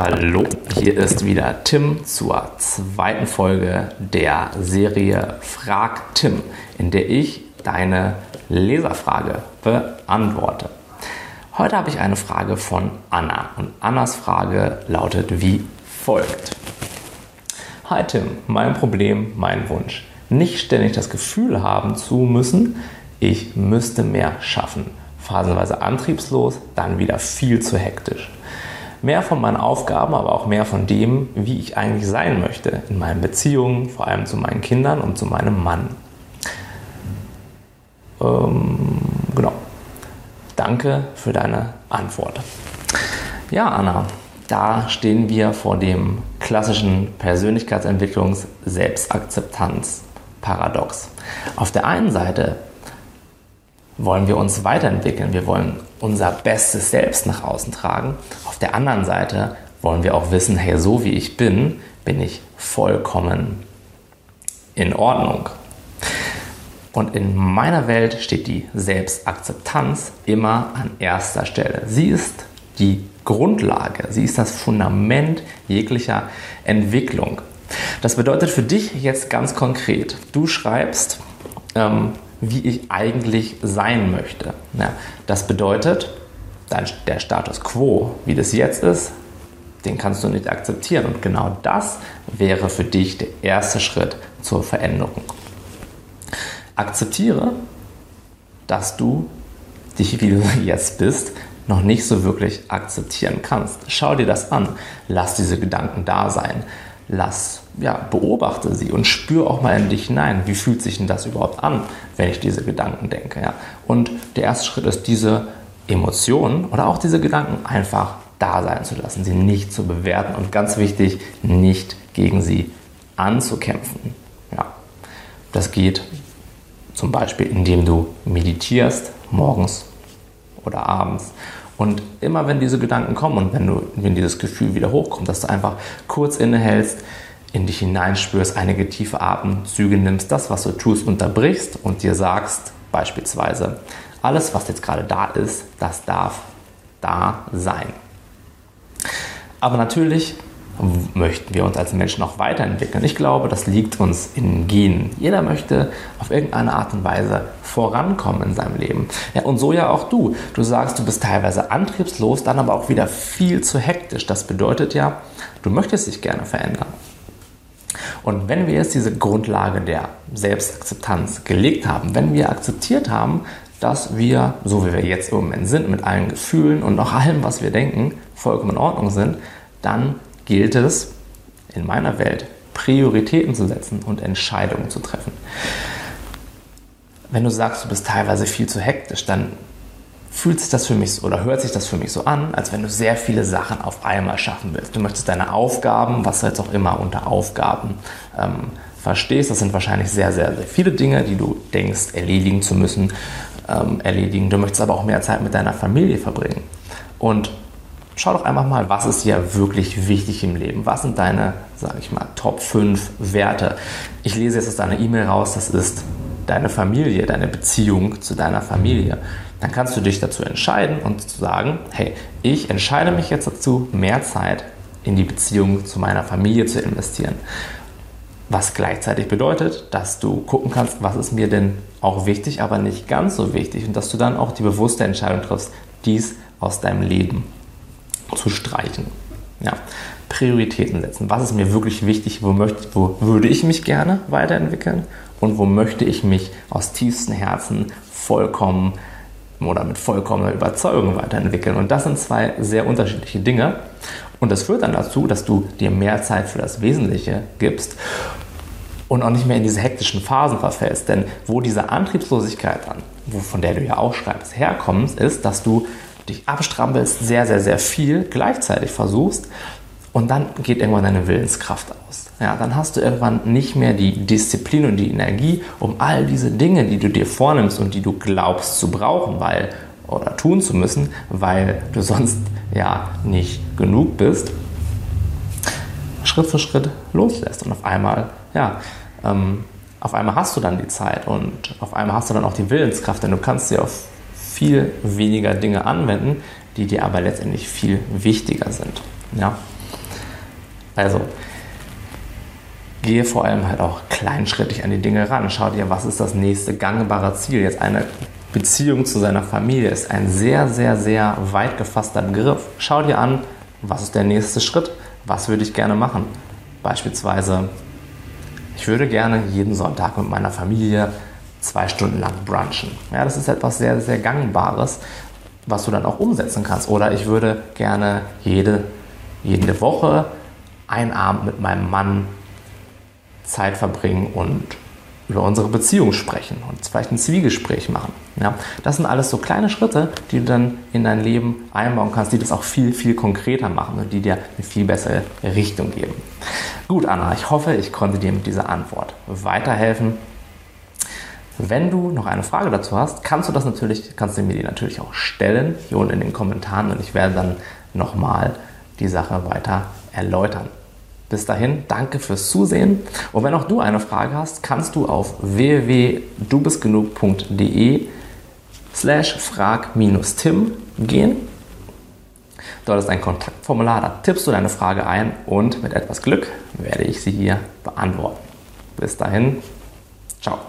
Hallo, hier ist wieder Tim zur zweiten Folge der Serie Frag Tim, in der ich deine Leserfrage beantworte. Heute habe ich eine Frage von Anna und Annas Frage lautet wie folgt. Hi Tim, mein Problem, mein Wunsch. Nicht ständig das Gefühl haben zu müssen, ich müsste mehr schaffen. Phasenweise antriebslos, dann wieder viel zu hektisch. Mehr von meinen Aufgaben, aber auch mehr von dem, wie ich eigentlich sein möchte in meinen Beziehungen, vor allem zu meinen Kindern und zu meinem Mann. Ähm, genau. Danke für deine Antwort. Ja, Anna, da stehen wir vor dem klassischen Persönlichkeitsentwicklungs-Selbstakzeptanz-Paradox. Auf der einen Seite wollen wir uns weiterentwickeln, wir wollen unser bestes Selbst nach außen tragen. Auf der anderen Seite wollen wir auch wissen, hey, so wie ich bin, bin ich vollkommen in Ordnung. Und in meiner Welt steht die Selbstakzeptanz immer an erster Stelle. Sie ist die Grundlage, sie ist das Fundament jeglicher Entwicklung. Das bedeutet für dich jetzt ganz konkret, du schreibst, ähm, wie ich eigentlich sein möchte. Ja, das bedeutet, der Status quo, wie das jetzt ist, den kannst du nicht akzeptieren. Und genau das wäre für dich der erste Schritt zur Veränderung. Akzeptiere, dass du dich, wie du jetzt bist, noch nicht so wirklich akzeptieren kannst. Schau dir das an. Lass diese Gedanken da sein. Lass, ja, beobachte sie und spür auch mal in dich hinein. Wie fühlt sich denn das überhaupt an, wenn ich diese Gedanken denke? Ja? Und der erste Schritt ist, diese Emotionen oder auch diese Gedanken einfach da sein zu lassen, sie nicht zu bewerten und ganz wichtig, nicht gegen sie anzukämpfen. Ja. Das geht zum Beispiel, indem du meditierst, morgens oder abends. Und immer wenn diese Gedanken kommen und wenn, du, wenn dieses Gefühl wieder hochkommt, dass du einfach kurz innehältst, in dich hineinspürst, einige tiefe Atemzüge nimmst, das, was du tust, unterbrichst und dir sagst, beispielsweise, alles, was jetzt gerade da ist, das darf da sein. Aber natürlich möchten wir uns als Menschen auch weiterentwickeln. Ich glaube, das liegt uns in Genen. Jeder möchte auf irgendeine Art und Weise vorankommen in seinem Leben. Ja, und so ja auch du. Du sagst, du bist teilweise antriebslos, dann aber auch wieder viel zu hektisch. Das bedeutet ja, du möchtest dich gerne verändern. Und wenn wir jetzt diese Grundlage der Selbstakzeptanz gelegt haben, wenn wir akzeptiert haben, dass wir, so wie wir jetzt im Moment sind, mit allen Gefühlen und auch allem, was wir denken, vollkommen in Ordnung sind, dann gilt es in meiner Welt, Prioritäten zu setzen und Entscheidungen zu treffen. Wenn du sagst, du bist teilweise viel zu hektisch, dann fühlt sich das für mich oder hört sich das für mich so an, als wenn du sehr viele Sachen auf einmal schaffen willst. Du möchtest deine Aufgaben, was du jetzt auch immer unter Aufgaben ähm, verstehst, das sind wahrscheinlich sehr, sehr, sehr viele Dinge, die du denkst, erledigen zu müssen, ähm, erledigen. Du möchtest aber auch mehr Zeit mit deiner Familie verbringen. Und schau doch einfach mal, was ist dir wirklich wichtig im Leben? Was sind deine, sage ich mal, Top 5 Werte? Ich lese jetzt aus deiner E-Mail raus, das ist deine Familie, deine Beziehung zu deiner Familie. Dann kannst du dich dazu entscheiden und zu sagen, hey, ich entscheide mich jetzt dazu, mehr Zeit in die Beziehung zu meiner Familie zu investieren. Was gleichzeitig bedeutet, dass du gucken kannst, was ist mir denn auch wichtig, aber nicht ganz so wichtig und dass du dann auch die bewusste Entscheidung triffst, dies aus deinem Leben zu streichen. Ja. Prioritäten setzen. Was ist mir wirklich wichtig? Wo, möchte, wo würde ich mich gerne weiterentwickeln? Und wo möchte ich mich aus tiefstem Herzen vollkommen oder mit vollkommener Überzeugung weiterentwickeln? Und das sind zwei sehr unterschiedliche Dinge. Und das führt dann dazu, dass du dir mehr Zeit für das Wesentliche gibst und auch nicht mehr in diese hektischen Phasen verfällst. Denn wo diese Antriebslosigkeit dann, von der du ja auch schreibst, herkommt, ist, dass du dich abstrampelst, sehr, sehr, sehr viel gleichzeitig versuchst und dann geht irgendwann deine Willenskraft aus. Ja, dann hast du irgendwann nicht mehr die Disziplin und die Energie, um all diese Dinge, die du dir vornimmst und die du glaubst zu brauchen, weil oder tun zu müssen, weil du sonst ja nicht genug bist, Schritt für Schritt loslässt und auf einmal ja ähm, auf einmal hast du dann die Zeit und auf einmal hast du dann auch die Willenskraft, denn du kannst sie auf viel weniger Dinge anwenden, die dir aber letztendlich viel wichtiger sind. Ja? Also, gehe vor allem halt auch kleinschrittig an die Dinge ran. Schau dir, was ist das nächste gangbare Ziel. Jetzt eine Beziehung zu seiner Familie ist ein sehr, sehr, sehr weit gefasster Begriff. Schau dir an, was ist der nächste Schritt? Was würde ich gerne machen? Beispielsweise, ich würde gerne jeden Sonntag mit meiner Familie zwei Stunden lang brunchen. Ja, das ist etwas sehr, sehr Gangbares, was du dann auch umsetzen kannst. Oder ich würde gerne jede, jede Woche einen Abend mit meinem Mann Zeit verbringen und über unsere Beziehung sprechen und vielleicht ein Zwiegespräch machen. Ja, das sind alles so kleine Schritte, die du dann in dein Leben einbauen kannst, die das auch viel, viel konkreter machen und die dir eine viel bessere Richtung geben. Gut, Anna, ich hoffe, ich konnte dir mit dieser Antwort weiterhelfen. Wenn du noch eine Frage dazu hast, kannst du das natürlich, kannst du mir die natürlich auch stellen, hier unten in den Kommentaren und ich werde dann nochmal die Sache weiter erläutern. Bis dahin, danke fürs Zusehen. Und wenn auch du eine Frage hast, kannst du auf www.dubistgenug.de slash frag-tim gehen. Dort ist ein Kontaktformular, da tippst du deine Frage ein und mit etwas Glück werde ich sie hier beantworten. Bis dahin, ciao.